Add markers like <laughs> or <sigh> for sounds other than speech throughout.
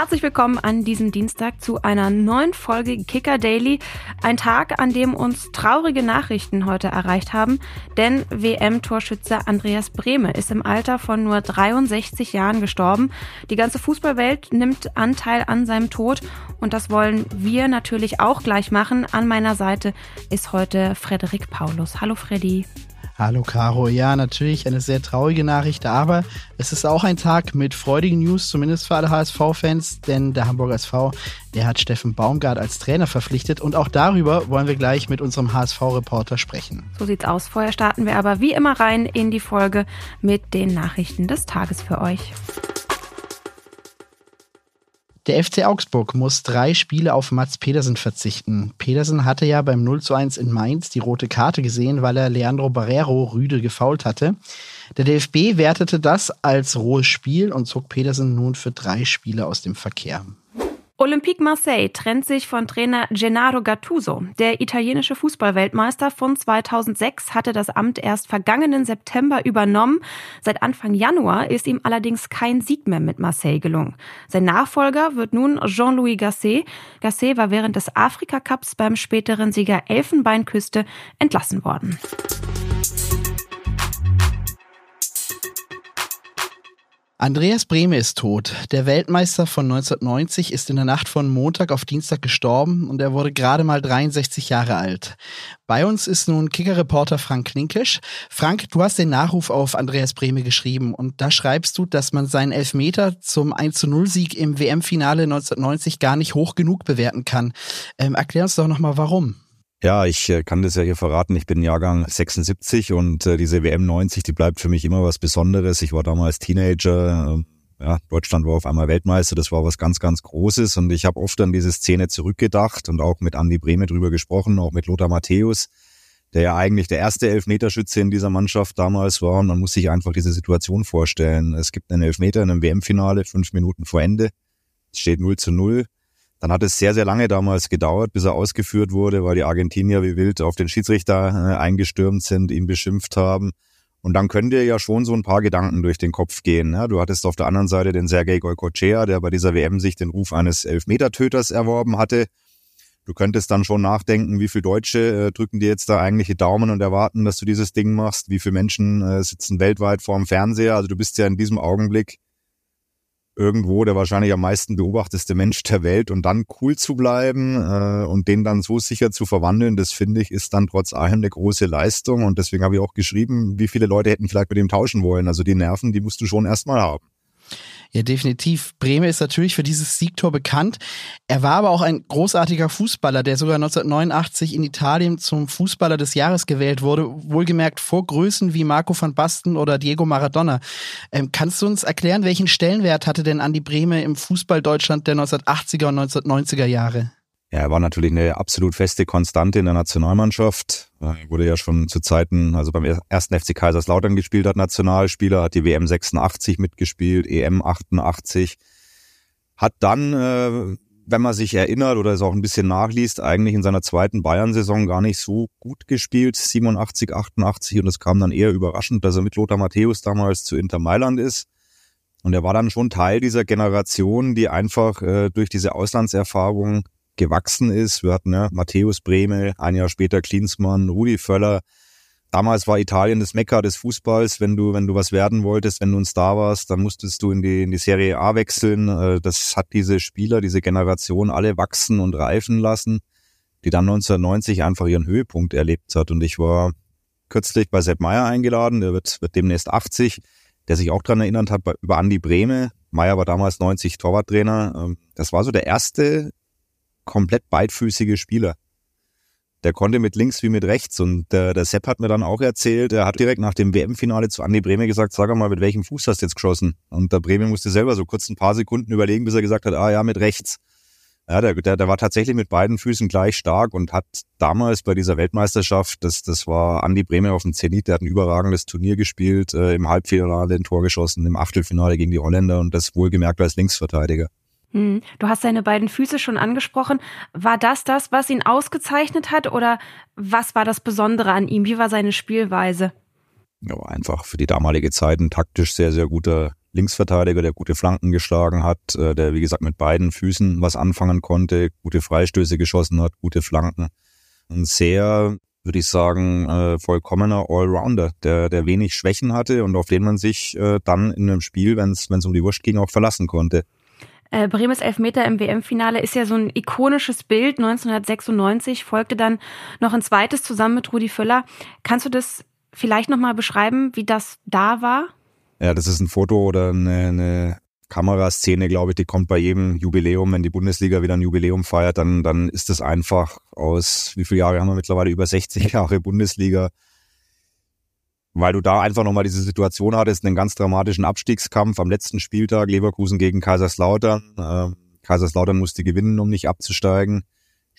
Herzlich willkommen an diesem Dienstag zu einer neuen Folge Kicker Daily. Ein Tag, an dem uns traurige Nachrichten heute erreicht haben, denn WM-Torschütze Andreas Brehme ist im Alter von nur 63 Jahren gestorben. Die ganze Fußballwelt nimmt Anteil an seinem Tod und das wollen wir natürlich auch gleich machen. An meiner Seite ist heute Frederik Paulus. Hallo Freddy. Hallo Caro, ja natürlich eine sehr traurige Nachricht, aber es ist auch ein Tag mit freudigen News, zumindest für alle HSV-Fans, denn der Hamburger SV, der hat Steffen Baumgart als Trainer verpflichtet und auch darüber wollen wir gleich mit unserem HSV-Reporter sprechen. So sieht's aus. Vorher starten wir aber wie immer rein in die Folge mit den Nachrichten des Tages für euch. Der FC Augsburg muss drei Spiele auf Mats Pedersen verzichten. Pedersen hatte ja beim 0 zu 1 in Mainz die rote Karte gesehen, weil er Leandro Barrero rüde gefault hatte. Der DFB wertete das als rohes Spiel und zog Pedersen nun für drei Spiele aus dem Verkehr. Olympique Marseille trennt sich von Trainer Gennaro Gattuso. Der italienische Fußballweltmeister von 2006 hatte das Amt erst vergangenen September übernommen. Seit Anfang Januar ist ihm allerdings kein Sieg mehr mit Marseille gelungen. Sein Nachfolger wird nun Jean-Louis Gasset. Gasset war während des Afrika Cups beim späteren Sieger Elfenbeinküste entlassen worden. Andreas Brehme ist tot. Der Weltmeister von 1990 ist in der Nacht von Montag auf Dienstag gestorben und er wurde gerade mal 63 Jahre alt. Bei uns ist nun Kicker-Reporter Frank Klinkisch. Frank, du hast den Nachruf auf Andreas Brehme geschrieben und da schreibst du, dass man seinen Elfmeter zum 1-0-Sieg im WM-Finale 1990 gar nicht hoch genug bewerten kann. Ähm, erklär uns doch nochmal, warum. Ja, ich äh, kann das ja hier verraten. Ich bin Jahrgang 76 und äh, diese WM 90, die bleibt für mich immer was Besonderes. Ich war damals Teenager. Äh, ja, Deutschland war auf einmal Weltmeister. Das war was ganz, ganz Großes. Und ich habe oft an diese Szene zurückgedacht und auch mit Andi Brehme drüber gesprochen, auch mit Lothar Matthäus, der ja eigentlich der erste Elfmeterschütze in dieser Mannschaft damals war. Und man muss sich einfach diese Situation vorstellen. Es gibt einen Elfmeter in einem WM-Finale, fünf Minuten vor Ende. Es steht 0 zu 0. Dann hat es sehr, sehr lange damals gedauert, bis er ausgeführt wurde, weil die Argentinier wie wild auf den Schiedsrichter äh, eingestürmt sind, ihn beschimpft haben. Und dann können dir ja schon so ein paar Gedanken durch den Kopf gehen. Ne? Du hattest auf der anderen Seite den Sergei Goycochea, der bei dieser WM sich den Ruf eines Elfmetertöters erworben hatte. Du könntest dann schon nachdenken, wie viele Deutsche äh, drücken dir jetzt da eigentlich die Daumen und erwarten, dass du dieses Ding machst. Wie viele Menschen äh, sitzen weltweit vorm Fernseher. Also du bist ja in diesem Augenblick irgendwo der wahrscheinlich am meisten beobachteste Mensch der Welt und dann cool zu bleiben äh, und den dann so sicher zu verwandeln, das finde ich, ist dann trotz allem eine große Leistung und deswegen habe ich auch geschrieben, wie viele Leute hätten vielleicht mit dem tauschen wollen. Also die Nerven, die musst du schon erstmal haben. Ja, definitiv. Breme ist natürlich für dieses Siegtor bekannt. Er war aber auch ein großartiger Fußballer, der sogar 1989 in Italien zum Fußballer des Jahres gewählt wurde, wohlgemerkt vor Größen wie Marco van Basten oder Diego Maradona. Ähm, kannst du uns erklären, welchen Stellenwert hatte denn Andi Breme im Fußball Deutschland der 1980er und 1990er Jahre? Ja, er war natürlich eine absolut feste Konstante in der Nationalmannschaft. Er wurde ja schon zu Zeiten, also beim ersten FC Kaiserslautern gespielt hat, Nationalspieler, hat die WM 86 mitgespielt, EM 88. Hat dann, äh, wenn man sich erinnert oder es auch ein bisschen nachliest, eigentlich in seiner zweiten Bayern-Saison gar nicht so gut gespielt, 87, 88. Und es kam dann eher überraschend, dass er mit Lothar Matthäus damals zu Inter Mailand ist. Und er war dann schon Teil dieser Generation, die einfach äh, durch diese Auslandserfahrung gewachsen ist. Wir hatten ja Matthäus Breme, ein Jahr später Klinsmann, Rudi Völler. Damals war Italien das Mekka des Fußballs. Wenn du, wenn du was werden wolltest, wenn du ein Star warst, dann musstest du in die, in die Serie A wechseln. Äh, das hat diese Spieler, diese Generation alle wachsen und reifen lassen, die dann 1990 einfach ihren Höhepunkt erlebt hat. Und ich war kürzlich bei Sepp Meyer eingeladen, der wird, wird demnächst 80, der sich auch dran erinnert hat, über Andi Breme. Meyer war damals 90 Torwarttrainer. Ähm, das war so der erste komplett beidfüßige Spieler. Der konnte mit links wie mit rechts und der, der Sepp hat mir dann auch erzählt, er hat direkt nach dem WM-Finale zu Andi Breme gesagt, sag mal, mit welchem Fuß hast du jetzt geschossen? Und der Breme musste selber so kurz ein paar Sekunden überlegen, bis er gesagt hat, ah ja, mit rechts. Ja, der, der, der war tatsächlich mit beiden Füßen gleich stark und hat damals bei dieser Weltmeisterschaft, das, das war Andi Breme auf dem Zenit, der hat ein überragendes Turnier gespielt, äh, im Halbfinale ein Tor geschossen, im Achtelfinale gegen die Holländer und das wohlgemerkt als Linksverteidiger. Hm. Du hast seine beiden Füße schon angesprochen. War das das, was ihn ausgezeichnet hat oder was war das Besondere an ihm? Wie war seine Spielweise? Ja, einfach für die damalige Zeit ein taktisch sehr, sehr guter Linksverteidiger, der gute Flanken geschlagen hat, äh, der wie gesagt mit beiden Füßen was anfangen konnte, gute Freistöße geschossen hat, gute Flanken. Ein sehr, würde ich sagen, äh, vollkommener Allrounder, der, der wenig Schwächen hatte und auf den man sich äh, dann in einem Spiel, wenn es um die Wurst ging, auch verlassen konnte. Äh, Bremes Elfmeter im WM-Finale ist ja so ein ikonisches Bild. 1996 folgte dann noch ein zweites zusammen mit Rudi Völler. Kannst du das vielleicht nochmal beschreiben, wie das da war? Ja, das ist ein Foto oder eine, eine Kameraszene, glaube ich, die kommt bei jedem Jubiläum, wenn die Bundesliga wieder ein Jubiläum feiert, dann, dann ist das einfach aus, wie viele Jahre haben wir mittlerweile? Über 60 Jahre Bundesliga. Weil du da einfach nochmal diese Situation hattest, einen ganz dramatischen Abstiegskampf am letzten Spieltag, Leverkusen gegen Kaiserslautern. Ähm, Kaiserslautern musste gewinnen, um nicht abzusteigen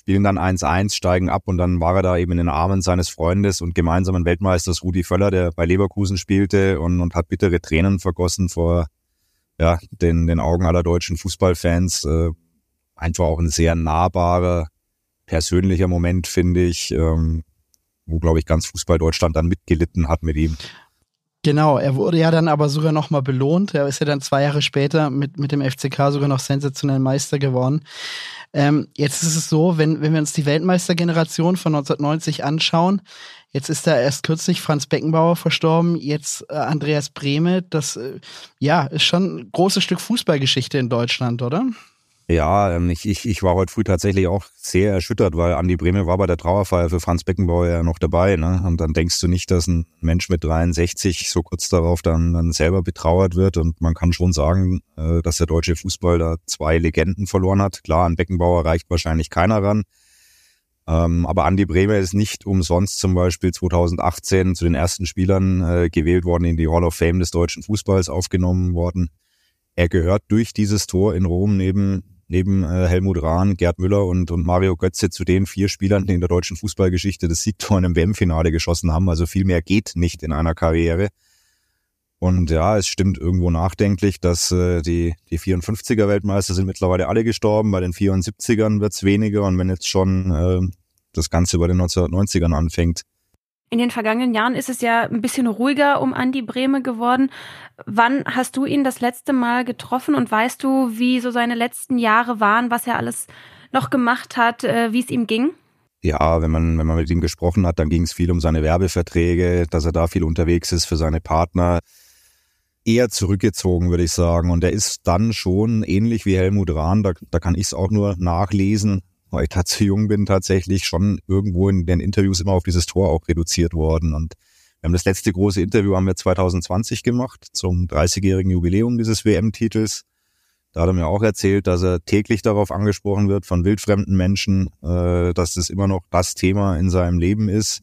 spielen dann 1-1, steigen ab und dann war er da eben in den Armen seines Freundes und gemeinsamen Weltmeisters Rudi Völler, der bei Leverkusen spielte und, und hat bittere Tränen vergossen vor ja, den, den Augen aller deutschen Fußballfans. Äh, einfach auch ein sehr nahbarer, persönlicher Moment, finde ich, ähm, wo, glaube ich, ganz Fußball Deutschland dann mitgelitten hat mit ihm. Genau, er wurde ja dann aber sogar nochmal belohnt. Er ist ja dann zwei Jahre später mit, mit dem FCK sogar noch sensationell Meister geworden. Ähm, jetzt ist es so, wenn, wenn wir uns die Weltmeistergeneration von 1990 anschauen, jetzt ist da erst kürzlich Franz Beckenbauer verstorben, jetzt äh, Andreas Brehme. Das äh, ja, ist schon ein großes Stück Fußballgeschichte in Deutschland, oder? Ja, ähm, ich, ich, ich war heute früh tatsächlich auch sehr erschüttert, weil Andi Breme war bei der Trauerfeier für Franz Beckenbauer ja noch dabei. Ne? Und dann denkst du nicht, dass ein Mensch mit 63 so kurz darauf dann, dann selber betrauert wird. Und man kann schon sagen, äh, dass der deutsche Fußball da zwei Legenden verloren hat. Klar, an Beckenbauer reicht wahrscheinlich keiner ran. Ähm, aber Andi Brehme ist nicht umsonst zum Beispiel 2018 zu den ersten Spielern äh, gewählt worden, in die Hall of Fame des deutschen Fußballs aufgenommen worden. Er gehört durch dieses Tor in Rom neben neben äh, Helmut Rahn, Gerd Müller und, und Mario Götze zu den vier Spielern, die in der deutschen Fußballgeschichte das Siegtor in einem WM-Finale geschossen haben. Also viel mehr geht nicht in einer Karriere. Und ja, es stimmt irgendwo nachdenklich, dass äh, die, die 54er Weltmeister sind mittlerweile alle gestorben. Bei den 74ern wird's weniger. Und wenn jetzt schon äh, das Ganze bei den 1990ern anfängt, in den vergangenen Jahren ist es ja ein bisschen ruhiger um Andi Brehme geworden. Wann hast du ihn das letzte Mal getroffen und weißt du, wie so seine letzten Jahre waren, was er alles noch gemacht hat, äh, wie es ihm ging? Ja, wenn man, wenn man mit ihm gesprochen hat, dann ging es viel um seine Werbeverträge, dass er da viel unterwegs ist für seine Partner. Eher zurückgezogen, würde ich sagen. Und er ist dann schon ähnlich wie Helmut Rahn, da, da kann ich es auch nur nachlesen, weil ich da zu jung bin, tatsächlich schon irgendwo in den Interviews immer auf dieses Tor auch reduziert worden. Und wir haben das letzte große Interview haben wir 2020 gemacht zum 30-jährigen Jubiläum dieses WM-Titels. Da hat er mir auch erzählt, dass er täglich darauf angesprochen wird von wildfremden Menschen, äh, dass das immer noch das Thema in seinem Leben ist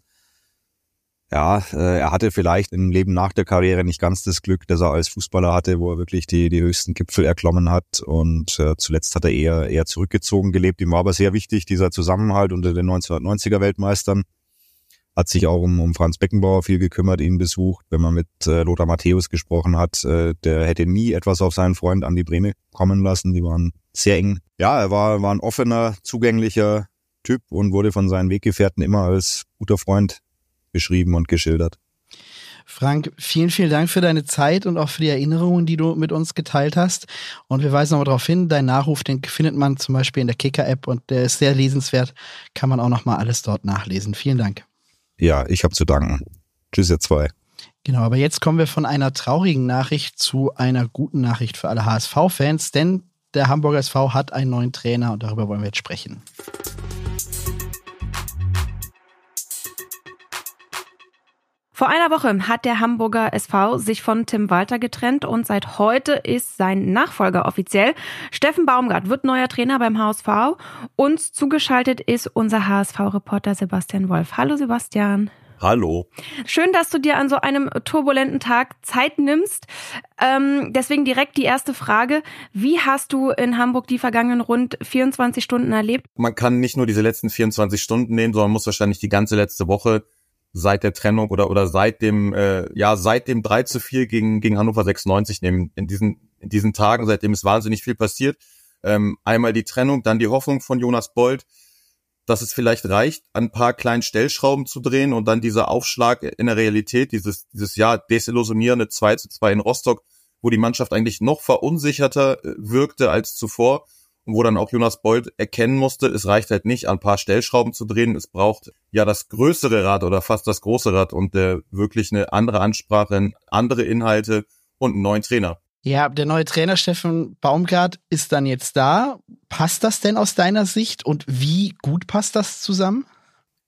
ja, äh, er hatte vielleicht im Leben nach der Karriere nicht ganz das Glück, das er als Fußballer hatte, wo er wirklich die, die höchsten Gipfel erklommen hat. Und äh, zuletzt hat er eher, eher zurückgezogen gelebt. Ihm war aber sehr wichtig, dieser Zusammenhalt unter den 1990er Weltmeistern. Hat sich auch um, um Franz Beckenbauer viel gekümmert, ihn besucht. Wenn man mit äh, Lothar Matthäus gesprochen hat, der hätte nie etwas auf seinen Freund Andi Breme kommen lassen. Die waren sehr eng. Ja, er war, war ein offener, zugänglicher Typ und wurde von seinen Weggefährten immer als guter Freund beschrieben und geschildert. Frank, vielen, vielen Dank für deine Zeit und auch für die Erinnerungen, die du mit uns geteilt hast. Und wir weisen nochmal darauf hin, dein Nachruf, den findet man zum Beispiel in der Kicker-App und der ist sehr lesenswert. Kann man auch nochmal alles dort nachlesen. Vielen Dank. Ja, ich habe zu danken. Tschüss, ihr zwei. Genau, aber jetzt kommen wir von einer traurigen Nachricht zu einer guten Nachricht für alle HSV-Fans, denn der Hamburger SV hat einen neuen Trainer und darüber wollen wir jetzt sprechen. Vor einer Woche hat der Hamburger SV sich von Tim Walter getrennt und seit heute ist sein Nachfolger offiziell. Steffen Baumgart wird neuer Trainer beim HSV. Uns zugeschaltet ist unser HSV-Reporter Sebastian Wolf. Hallo Sebastian. Hallo. Schön, dass du dir an so einem turbulenten Tag Zeit nimmst. Ähm, deswegen direkt die erste Frage. Wie hast du in Hamburg die vergangenen rund 24 Stunden erlebt? Man kann nicht nur diese letzten 24 Stunden nehmen, sondern muss wahrscheinlich die ganze letzte Woche seit der Trennung oder oder seit dem äh, ja seit dem 3 zu 4 gegen gegen Hannover 96 nehmen in diesen in diesen Tagen seitdem ist wahnsinnig viel passiert. Ähm, einmal die Trennung dann die Hoffnung von Jonas Bold dass es vielleicht reicht ein paar kleinen Stellschrauben zu drehen und dann dieser Aufschlag in der Realität dieses dieses ja desillusionierende 2 zu 2 in Rostock wo die Mannschaft eigentlich noch verunsicherter äh, wirkte als zuvor und wo dann auch Jonas Bold erkennen musste, es reicht halt nicht, ein paar Stellschrauben zu drehen, es braucht ja das größere Rad oder fast das große Rad und äh, wirklich eine andere Ansprache, andere Inhalte und einen neuen Trainer. Ja, der neue Trainer Steffen Baumgart ist dann jetzt da. Passt das denn aus deiner Sicht und wie gut passt das zusammen?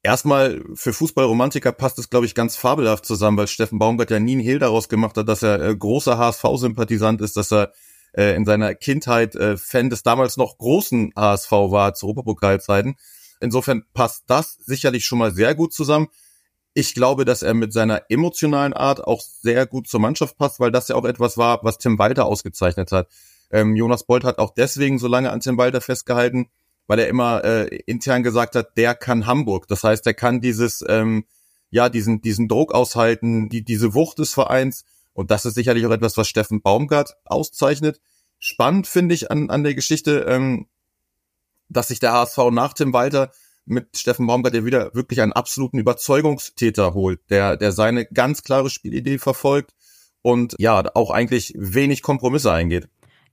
Erstmal für Fußballromantiker passt es, glaube ich, ganz fabelhaft zusammen, weil Steffen Baumgart ja nie einen Hehl daraus gemacht hat, dass er äh, großer HSV-Sympathisant ist, dass er äh, in seiner Kindheit äh, Fan des damals noch großen HSV war zu Europapokalzeiten. Insofern passt das sicherlich schon mal sehr gut zusammen. Ich glaube, dass er mit seiner emotionalen Art auch sehr gut zur Mannschaft passt, weil das ja auch etwas war, was Tim Walter ausgezeichnet hat. Ähm, Jonas Bolt hat auch deswegen so lange an Tim Walter festgehalten, weil er immer äh, intern gesagt hat, der kann Hamburg. Das heißt, er kann dieses, ähm, ja, diesen, diesen Druck aushalten, die, diese Wucht des Vereins. Und das ist sicherlich auch etwas, was Steffen Baumgart auszeichnet. Spannend finde ich an, an der Geschichte, ähm, dass sich der HSV nach Tim Walter mit Steffen Baumgart ja wieder wirklich einen absoluten Überzeugungstäter holt, der, der seine ganz klare Spielidee verfolgt und ja, auch eigentlich wenig Kompromisse eingeht.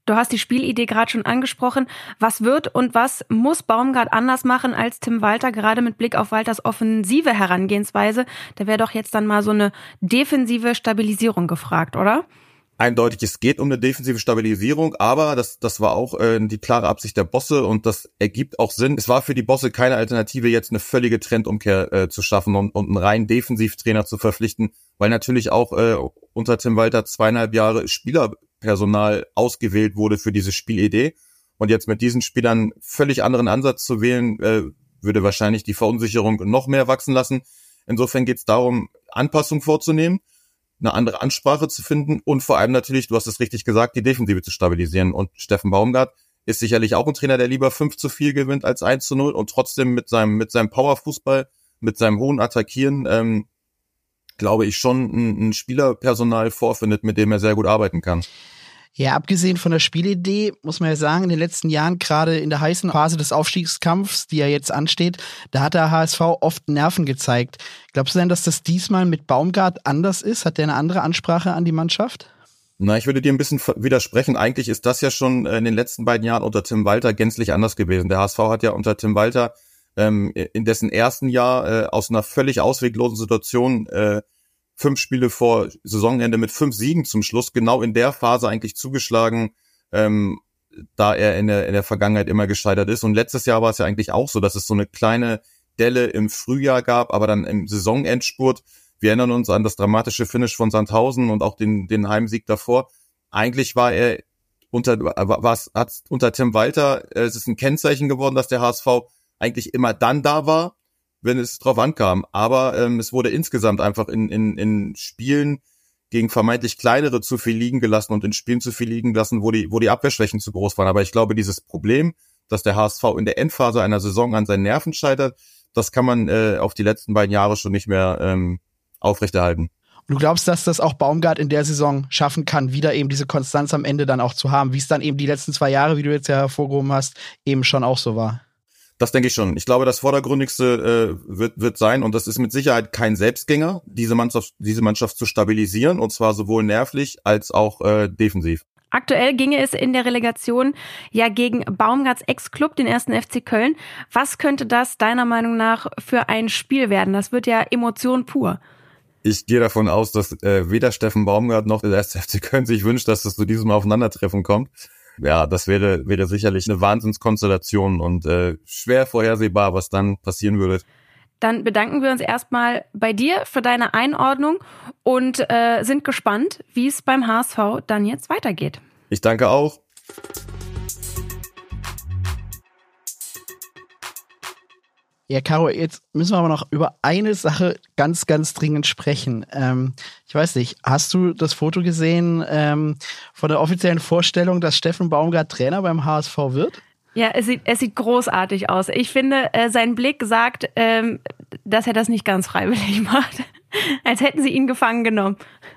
Du hast die Spielidee gerade schon angesprochen. Was wird und was muss Baumgart anders machen als Tim Walter, gerade mit Blick auf Walters offensive Herangehensweise? Da wäre doch jetzt dann mal so eine defensive Stabilisierung gefragt, oder? eindeutig, es geht um eine defensive Stabilisierung, aber das, das war auch äh, die klare Absicht der Bosse und das ergibt auch Sinn. Es war für die Bosse keine Alternative, jetzt eine völlige Trendumkehr äh, zu schaffen und, und einen reinen Defensivtrainer zu verpflichten, weil natürlich auch äh, unter Tim Walter zweieinhalb Jahre Spielerpersonal ausgewählt wurde für diese Spielidee. Und jetzt mit diesen Spielern völlig anderen Ansatz zu wählen, äh, würde wahrscheinlich die Verunsicherung noch mehr wachsen lassen. Insofern geht es darum, Anpassung vorzunehmen eine andere Ansprache zu finden und vor allem natürlich, du hast es richtig gesagt, die Defensive zu stabilisieren. Und Steffen Baumgart ist sicherlich auch ein Trainer, der lieber 5 zu 4 gewinnt als 1 zu 0 und trotzdem mit seinem, mit seinem Powerfußball, mit seinem hohen Attackieren, ähm, glaube ich, schon ein, ein Spielerpersonal vorfindet, mit dem er sehr gut arbeiten kann. Ja, abgesehen von der Spielidee muss man ja sagen, in den letzten Jahren, gerade in der heißen Phase des Aufstiegskampfs, die ja jetzt ansteht, da hat der HSV oft Nerven gezeigt. Glaubst du denn, dass das diesmal mit Baumgart anders ist? Hat der eine andere Ansprache an die Mannschaft? Na, ich würde dir ein bisschen widersprechen. Eigentlich ist das ja schon äh, in den letzten beiden Jahren unter Tim Walter gänzlich anders gewesen. Der HSV hat ja unter Tim Walter ähm, in dessen ersten Jahr äh, aus einer völlig ausweglosen Situation äh, fünf Spiele vor Saisonende mit fünf Siegen zum Schluss, genau in der Phase eigentlich zugeschlagen, ähm, da er in der, in der Vergangenheit immer gescheitert ist. Und letztes Jahr war es ja eigentlich auch so, dass es so eine kleine Delle im Frühjahr gab, aber dann im Saisonendspurt. Wir erinnern uns an das dramatische Finish von Sandhausen und auch den, den Heimsieg davor. Eigentlich war er unter, was hat unter Tim Walter, äh, es ist ein Kennzeichen geworden, dass der HSV eigentlich immer dann da war, wenn es drauf ankam. Aber ähm, es wurde insgesamt einfach in, in, in Spielen gegen vermeintlich kleinere zu viel liegen gelassen und in Spielen zu viel liegen gelassen, wo die, wo die Abwehrschwächen zu groß waren. Aber ich glaube, dieses Problem, dass der HSV in der Endphase einer Saison an seinen Nerven scheitert, das kann man äh, auf die letzten beiden Jahre schon nicht mehr ähm, aufrechterhalten. Und du glaubst, dass das auch Baumgart in der Saison schaffen kann, wieder eben diese Konstanz am Ende dann auch zu haben, wie es dann eben die letzten zwei Jahre, wie du jetzt ja hervorgehoben hast, eben schon auch so war? Das denke ich schon. Ich glaube, das Vordergründigste äh, wird, wird sein, und das ist mit Sicherheit kein Selbstgänger, diese Mannschaft, diese Mannschaft zu stabilisieren, und zwar sowohl nervlich als auch äh, defensiv. Aktuell ginge es in der Relegation ja gegen Baumgarts Ex-Club, den ersten FC Köln. Was könnte das deiner Meinung nach für ein Spiel werden? Das wird ja Emotion pur. Ich gehe davon aus, dass äh, weder Steffen Baumgart noch der erste FC Köln sich wünscht, dass es zu diesem Aufeinandertreffen kommt ja, das wäre, wäre sicherlich eine Wahnsinnskonstellation und äh, schwer vorhersehbar, was dann passieren würde. Dann bedanken wir uns erstmal bei dir für deine Einordnung und äh, sind gespannt, wie es beim HSV dann jetzt weitergeht. Ich danke auch. Ja, Caro, jetzt müssen wir aber noch über eine Sache ganz, ganz dringend sprechen. Ähm, ich weiß nicht, hast du das Foto gesehen ähm, von der offiziellen Vorstellung, dass Steffen Baumgart Trainer beim HSV wird? Ja, es sieht, es sieht großartig aus. Ich finde, äh, sein Blick sagt, ähm, dass er das nicht ganz freiwillig <laughs> macht. Als hätten sie ihn gefangen genommen.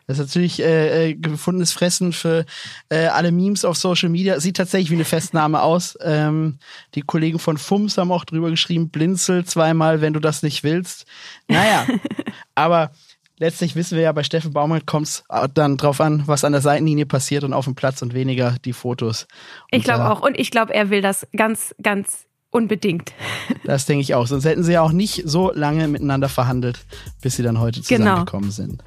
Das ist natürlich äh, äh, gefundenes Fressen für äh, alle Memes auf Social Media. Sieht tatsächlich wie eine Festnahme aus. Ähm, die Kollegen von FUMS haben auch drüber geschrieben, blinzel zweimal, wenn du das nicht willst. Naja, <laughs> aber letztlich wissen wir ja, bei Steffen Baumann kommt es dann drauf an, was an der Seitenlinie passiert und auf dem Platz und weniger die Fotos. Und ich glaube auch. Und ich glaube, er will das ganz, ganz unbedingt. <laughs> Das denke ich auch. Sonst hätten sie ja auch nicht so lange miteinander verhandelt, bis sie dann heute genau. zusammengekommen genau. sind.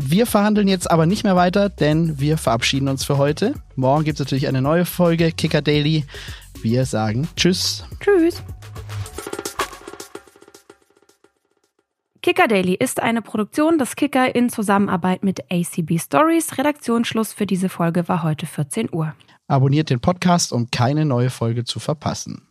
Wir verhandeln jetzt aber nicht mehr weiter, denn wir verabschieden uns für heute. Morgen gibt es natürlich eine neue Folge Kicker Daily. Wir sagen Tschüss. Tschüss. Kicker Daily ist eine Produktion des Kicker in Zusammenarbeit mit ACB Stories. Redaktionsschluss für diese Folge war heute 14 Uhr. Abonniert den Podcast, um keine neue Folge zu verpassen.